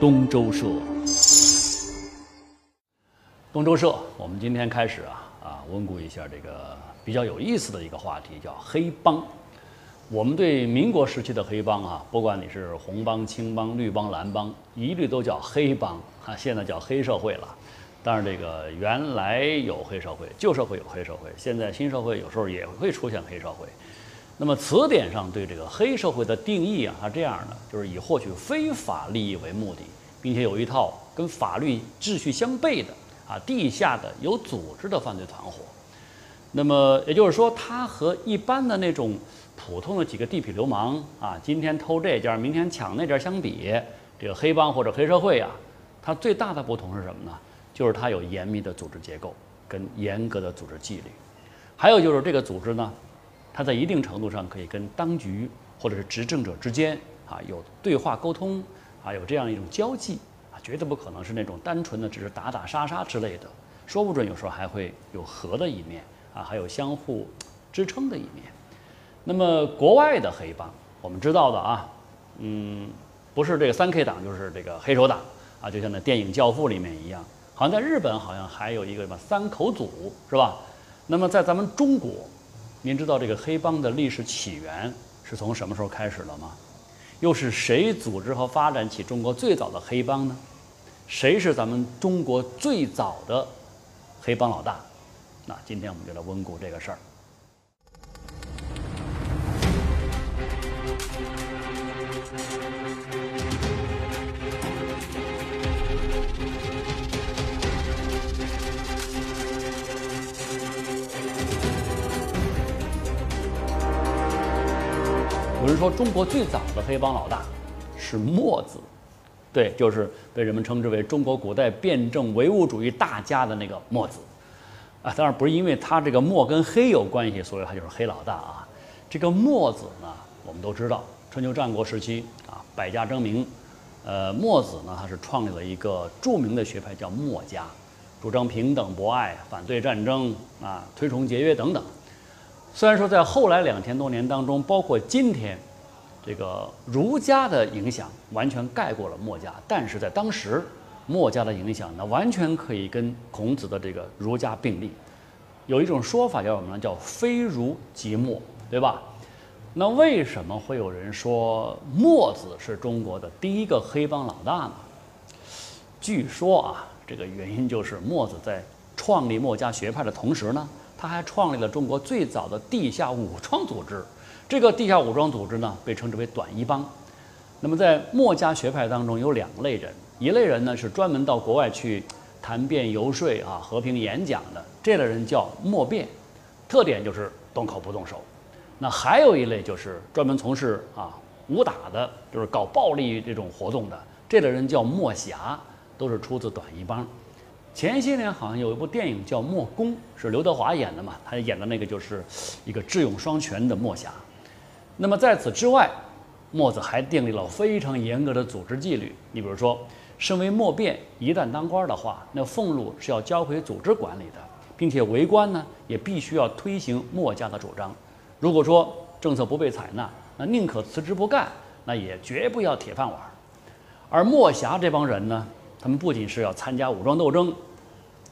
东周社。东周社，我们今天开始啊啊，温故一下这个比较有意思的一个话题，叫黑帮。我们对民国时期的黑帮啊，不管你是红帮、青帮、绿帮、蓝帮，一律都叫黑帮啊，现在叫黑社会了。当然，这个原来有黑社会，旧社会有黑社会，现在新社会有时候也会出现黑社会。那么词典上对这个黑社会的定义啊，它这样的，就是以获取非法利益为目的，并且有一套跟法律秩序相悖的啊地下的有组织的犯罪团伙。那么也就是说，它和一般的那种普通的几个地痞流氓啊，今天偷这家，明天抢那家相比，这个黑帮或者黑社会啊，它最大的不同是什么呢？就是它有严密的组织结构跟严格的组织纪律，还有就是这个组织呢。它在一定程度上可以跟当局或者是执政者之间啊有对话沟通啊有这样一种交际啊，绝对不可能是那种单纯的只是打打杀杀之类的，说不准有时候还会有和的一面啊，还有相互支撑的一面。那么国外的黑帮，我们知道的啊，嗯，不是这个三 K 党就是这个黑手党啊，就像那电影《教父》里面一样，好像在日本好像还有一个什么三口组是吧？那么在咱们中国。您知道这个黑帮的历史起源是从什么时候开始了吗？又是谁组织和发展起中国最早的黑帮呢？谁是咱们中国最早的黑帮老大？那今天我们就来温故这个事儿。说中国最早的黑帮老大是墨子，对，就是被人们称之为中国古代辩证唯物主义大家的那个墨子，啊，当然不是因为他这个墨跟黑有关系，所以他就是黑老大啊。这个墨子呢，我们都知道，春秋战国时期啊，百家争鸣，呃，墨子呢，他是创立了一个著名的学派叫墨家，主张平等博爱，反对战争啊，推崇节约等等。虽然说在后来两千多年当中，包括今天，这个儒家的影响完全盖过了墨家，但是在当时，墨家的影响呢，完全可以跟孔子的这个儒家并立。有一种说法叫什么呢？叫非儒即墨，对吧？那为什么会有人说墨子是中国的第一个黑帮老大呢？据说啊，这个原因就是墨子在创立墨家学派的同时呢。他还创立了中国最早的地下武装组织，这个地下武装组织呢，被称之为短衣帮。那么在墨家学派当中有两类人，一类人呢是专门到国外去谈辩游说啊、和平演讲的，这类人叫墨辩，特点就是动口不动手。那还有一类就是专门从事啊武打的，就是搞暴力这种活动的，这类人叫墨侠，都是出自短衣帮。前些年好像有一部电影叫《墨攻》，是刘德华演的嘛？他演的那个就是一个智勇双全的墨侠。那么在此之外，墨子还订立了非常严格的组织纪律。你比如说，身为墨辩，一旦当官的话，那俸禄是要交回组织管理的，并且为官呢也必须要推行墨家的主张。如果说政策不被采纳，那宁可辞职不干，那也绝不要铁饭碗。而墨侠这帮人呢，他们不仅是要参加武装斗争。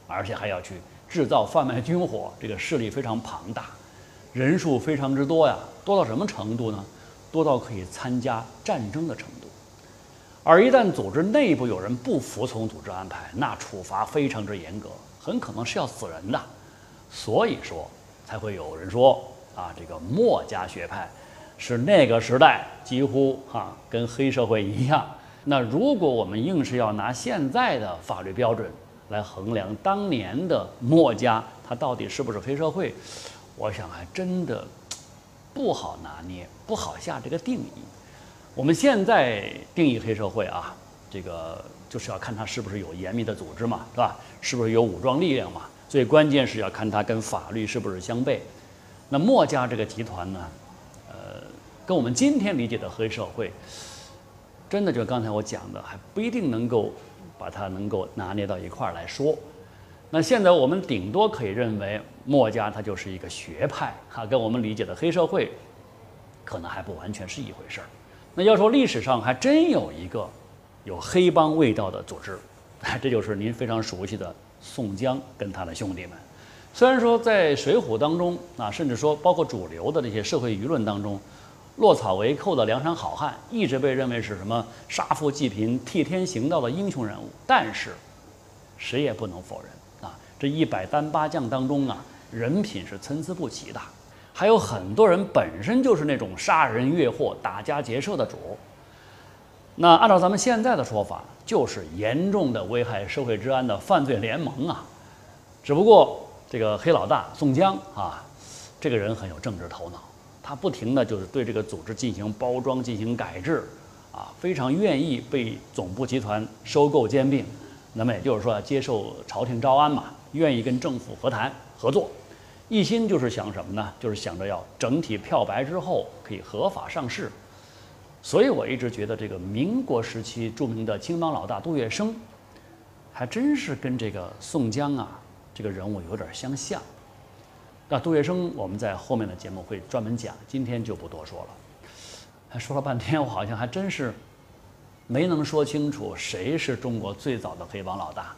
而且还要去制造、贩卖军火，这个势力非常庞大，人数非常之多呀，多到什么程度呢？多到可以参加战争的程度。而一旦组织内部有人不服从组织安排，那处罚非常之严格，很可能是要死人的。所以说，才会有人说啊，这个墨家学派是那个时代几乎哈跟黑社会一样。那如果我们硬是要拿现在的法律标准，来衡量当年的墨家，他到底是不是黑社会？我想还真的不好拿捏，不好下这个定义。我们现在定义黑社会啊，这个就是要看他是不是有严密的组织嘛，是吧？是不是有武装力量嘛？最关键是要看他跟法律是不是相悖。那墨家这个集团呢，呃，跟我们今天理解的黑社会，真的就刚才我讲的，还不一定能够。把它能够拿捏到一块儿来说，那现在我们顶多可以认为墨家它就是一个学派，哈，跟我们理解的黑社会可能还不完全是一回事儿。那要说历史上还真有一个有黑帮味道的组织，这就是您非常熟悉的宋江跟他的兄弟们。虽然说在《水浒》当中啊，甚至说包括主流的这些社会舆论当中，落草为寇的梁山好汉一直被认为是什么杀富济贫、替天行道的英雄人物，但是谁也不能否认，这一百单八将当中啊，人品是参差不齐的，还有很多人本身就是那种杀人越货、打家劫舍的主。那按照咱们现在的说法，就是严重的危害社会治安的犯罪联盟啊，只不过。这个黑老大宋江啊，这个人很有政治头脑，他不停的就是对这个组织进行包装、进行改制，啊，非常愿意被总部集团收购兼并，那么也就是说接受朝廷招安嘛，愿意跟政府和谈合作，一心就是想什么呢？就是想着要整体漂白之后可以合法上市，所以我一直觉得这个民国时期著名的青帮老大杜月笙，还真是跟这个宋江啊。这个人物有点相像，那杜月笙我们在后面的节目会专门讲，今天就不多说了。还说了半天，我好像还真是没能说清楚谁是中国最早的黑帮老大，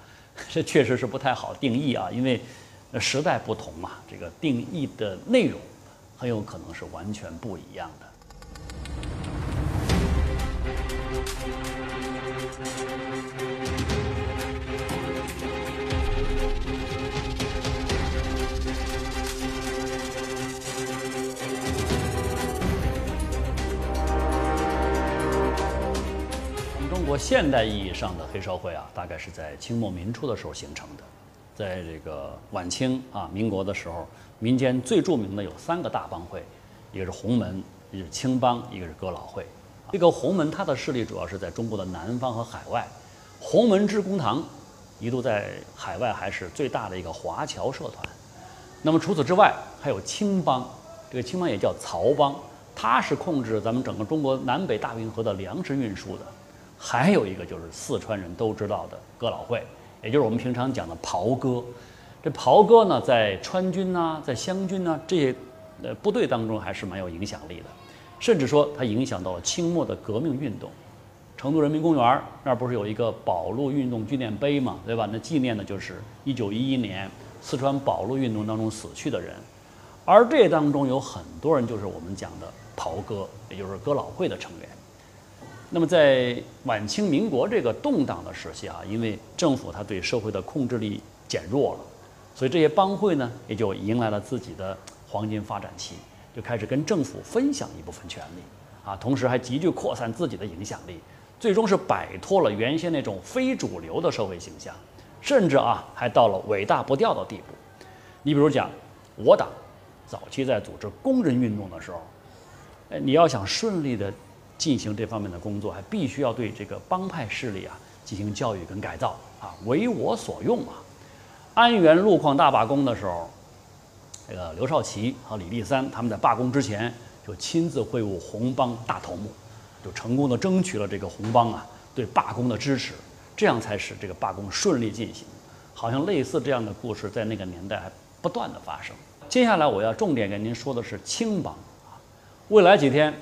这确实是不太好定义啊，因为时代不同嘛，这个定义的内容很有可能是完全不一样的。国现代意义上的黑社会啊，大概是在清末民初的时候形成的。在这个晚清啊、民国的时候，民间最著名的有三个大帮会，一个是洪门，一个是青帮，一个是哥老会。这个洪门它的势力主要是在中国的南方和海外。洪门致公堂一度在海外还是最大的一个华侨社团。那么除此之外，还有青帮，这个青帮也叫曹帮，它是控制咱们整个中国南北大运河的粮食运输的。还有一个就是四川人都知道的哥老会，也就是我们平常讲的袍哥。这袍哥呢，在川军呐，在湘军呐这些呃部队当中还是蛮有影响力的，甚至说它影响到了清末的革命运动。成都人民公园那儿不是有一个保路运动纪念碑嘛，对吧？那纪念的就是一九一一年四川保路运动当中死去的人，而这当中有很多人就是我们讲的袍哥，也就是哥老会的成员。那么在晚清民国这个动荡的时期啊，因为政府它对社会的控制力减弱了，所以这些帮会呢也就迎来了自己的黄金发展期，就开始跟政府分享一部分权利，啊，同时还急剧扩散自己的影响力，最终是摆脱了原先那种非主流的社会形象，甚至啊还到了尾大不掉的地步。你比如讲，我党早期在组织工人运动的时候，哎，你要想顺利的。进行这方面的工作，还必须要对这个帮派势力啊进行教育跟改造啊，为我所用啊。安源路矿大罢工的时候，这个刘少奇和李立三他们在罢工之前就亲自会晤红帮大头目，就成功的争取了这个红帮啊对罢工的支持，这样才使这个罢工顺利进行。好像类似这样的故事在那个年代还不断的发生。接下来我要重点跟您说的是青帮啊，未来几天。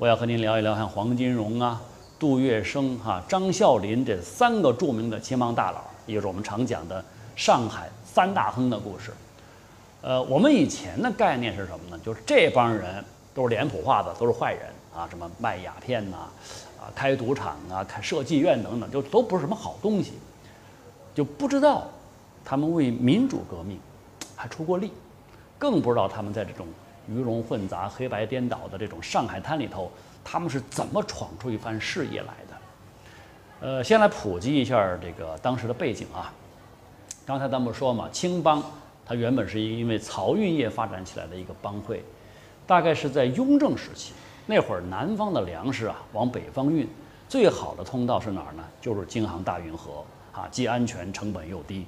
我要和您聊一聊，像黄金荣啊、杜月笙、哈张啸林这三个著名的青帮大佬，也就是我们常讲的上海三大亨的故事。呃，我们以前的概念是什么呢？就是这帮人都是脸谱化的，都是坏人啊，什么卖鸦片呐，啊开赌场啊、开设计院等等，就都不是什么好东西，就不知道他们为民主革命还出过力，更不知道他们在这种。鱼龙混杂、黑白颠倒的这种上海滩里头，他们是怎么闯出一番事业来的？呃，先来普及一下这个当时的背景啊。刚才咱们说嘛，青帮它原本是因为漕运业发展起来的一个帮会，大概是在雍正时期，那会儿南方的粮食啊往北方运，最好的通道是哪儿呢？就是京杭大运河啊，既安全，成本又低。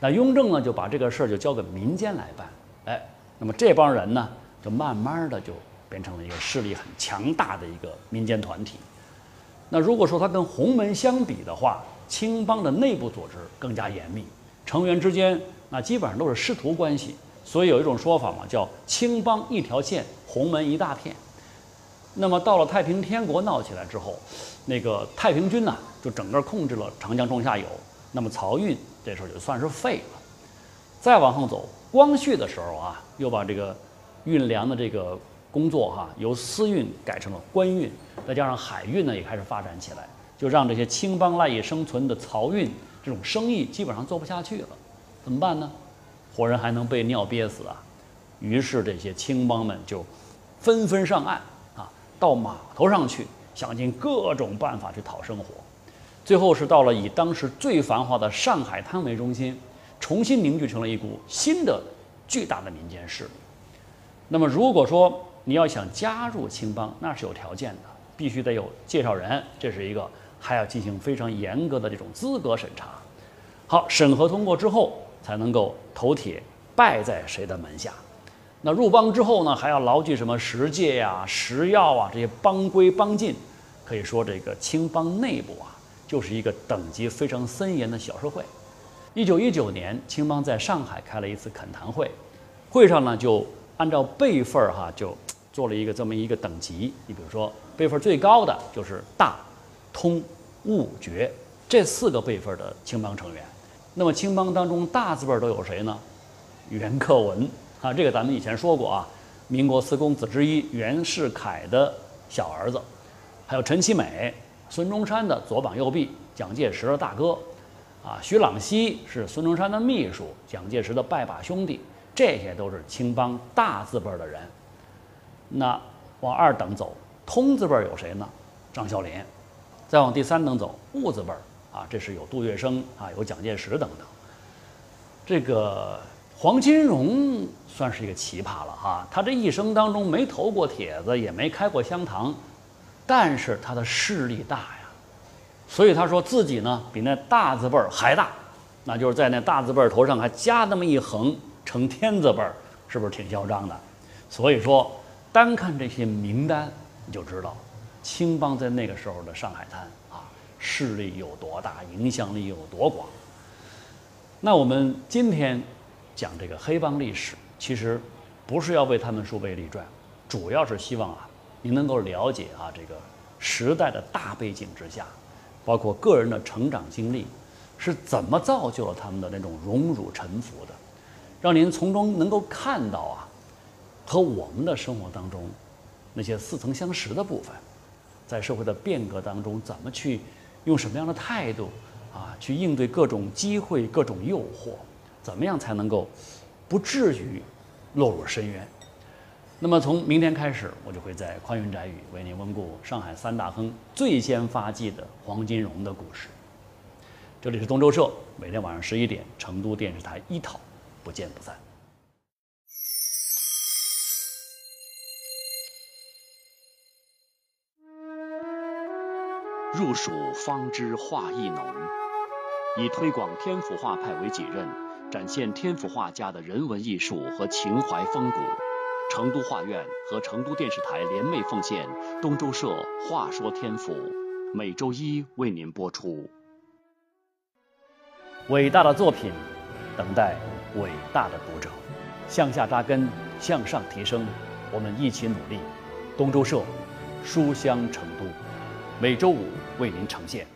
那雍正呢就把这个事儿就交给民间来办，哎，那么这帮人呢？就慢慢的就变成了一个势力很强大的一个民间团体。那如果说它跟洪门相比的话，青帮的内部组织更加严密，成员之间那基本上都是师徒关系。所以有一种说法嘛，叫青帮一条线，洪门一大片。那么到了太平天国闹起来之后，那个太平军呢就整个控制了长江中下游，那么漕运这时候就算是废了。再往后走，光绪的时候啊，又把这个运粮的这个工作哈由私运改成了官运，再加上海运呢也开始发展起来，就让这些青帮赖以生存的漕运这种生意基本上做不下去了。怎么办呢？活人还能被尿憋死啊！于是这些青帮们就纷纷上岸啊。到码头上去，想尽各种办法去讨生活，最后是到了以当时最繁华的上海滩为中心，重新凝聚成了一股新的巨大的民间势力。那么，如果说你要想加入青帮，那是有条件的，必须得有介绍人，这是一个，还要进行非常严格的这种资格审查。好，审核通过之后，才能够投铁拜在谁的门下。那入帮之后呢，还要牢记什么十戒呀、十要啊这些帮规帮禁，可以说这个青帮内部啊，就是一个等级非常森严的小社会。一九一九年，青帮在上海开了一次恳谈会，会上呢就按照辈分儿哈，就做了一个这么一个等级。你比如说，辈分最高的就是大、通、悟、觉这四个辈分的青帮成员。那么青帮当中大字辈都有谁呢？袁克文。啊，这个咱们以前说过啊，民国四公子之一袁世凯的小儿子，还有陈其美、孙中山的左膀右臂，蒋介石的大哥，啊，徐朗熙是孙中山的秘书，蒋介石的拜把兄弟，这些都是青帮大字辈的人。那往二等走，通字辈有谁呢？张啸林。再往第三等走，戊字辈啊，这是有杜月笙啊，有蒋介石等等。这个。黄金荣算是一个奇葩了哈，他这一生当中没投过帖子，也没开过香堂，但是他的势力大呀，所以他说自己呢比那大字辈还大，那就是在那大字辈头上还加那么一横，成天字辈儿，是不是挺嚣张的？所以说，单看这些名单，你就知道青帮在那个时候的上海滩啊，势力有多大，影响力有多广。那我们今天。讲这个黑帮历史，其实不是要为他们树碑立传，主要是希望啊，你能够了解啊这个时代的大背景之下，包括个人的成长经历是怎么造就了他们的那种荣辱沉浮的，让您从中能够看到啊，和我们的生活当中那些似曾相识的部分，在社会的变革当中怎么去用什么样的态度啊去应对各种机会、各种诱惑。怎么样才能够不至于落入深渊？那么从明天开始，我就会在宽云窄语为您温故上海三大亨最先发迹的黄金荣的故事。这里是东周社，每天晚上十一点，成都电视台一套，不见不散。入蜀方知画意浓，以推广天府画派为己任。展现天府画家的人文艺术和情怀风骨，成都画院和成都电视台联袂奉献东周社《话说天府》，每周一为您播出。伟大的作品，等待伟大的读者，向下扎根，向上提升，我们一起努力。东周社，书香成都，每周五为您呈现。